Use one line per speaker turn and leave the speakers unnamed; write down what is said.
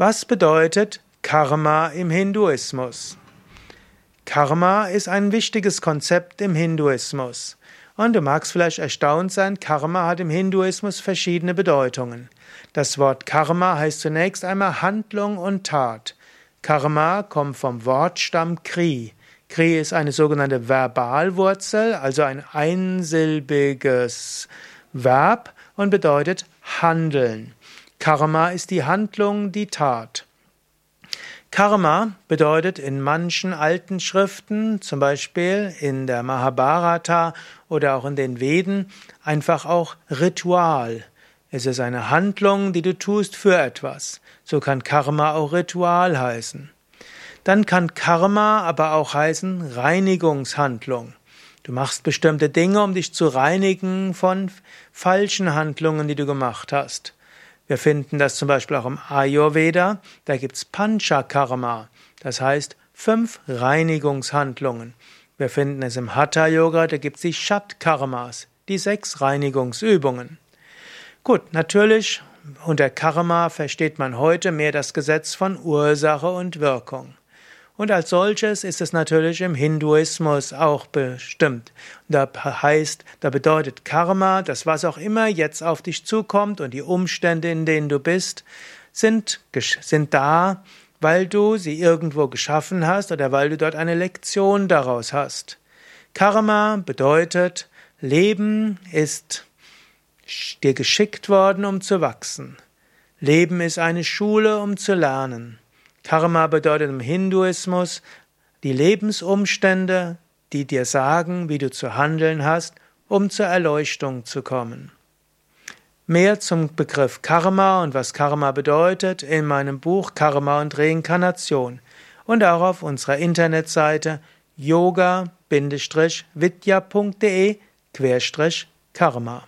Was bedeutet Karma im Hinduismus? Karma ist ein wichtiges Konzept im Hinduismus. Und du magst vielleicht erstaunt sein, Karma hat im Hinduismus verschiedene Bedeutungen. Das Wort Karma heißt zunächst einmal Handlung und Tat. Karma kommt vom Wortstamm Kri. Kri ist eine sogenannte Verbalwurzel, also ein einsilbiges Verb und bedeutet handeln. Karma ist die Handlung, die Tat. Karma bedeutet in manchen alten Schriften, zum Beispiel in der Mahabharata oder auch in den Veden, einfach auch Ritual. Es ist eine Handlung, die du tust für etwas. So kann Karma auch Ritual heißen. Dann kann Karma aber auch heißen Reinigungshandlung. Du machst bestimmte Dinge, um dich zu reinigen von falschen Handlungen, die du gemacht hast. Wir finden das zum Beispiel auch im Ayurveda. Da gibt's Panchakarma, das heißt fünf Reinigungshandlungen. Wir finden es im Hatha Yoga, da gibt's die Shat-Karmas, die sechs Reinigungsübungen. Gut, natürlich unter Karma versteht man heute mehr das Gesetz von Ursache und Wirkung. Und als solches ist es natürlich im Hinduismus auch bestimmt. Da heißt, da bedeutet Karma, dass was auch immer jetzt auf dich zukommt und die Umstände, in denen du bist, sind, sind da, weil du sie irgendwo geschaffen hast oder weil du dort eine Lektion daraus hast. Karma bedeutet, Leben ist dir geschickt worden, um zu wachsen. Leben ist eine Schule, um zu lernen. Karma bedeutet im Hinduismus die Lebensumstände, die dir sagen, wie du zu handeln hast, um zur Erleuchtung zu kommen. Mehr zum Begriff Karma und was Karma bedeutet in meinem Buch Karma und Reinkarnation und auch auf unserer Internetseite yoga-vidya.de-karma.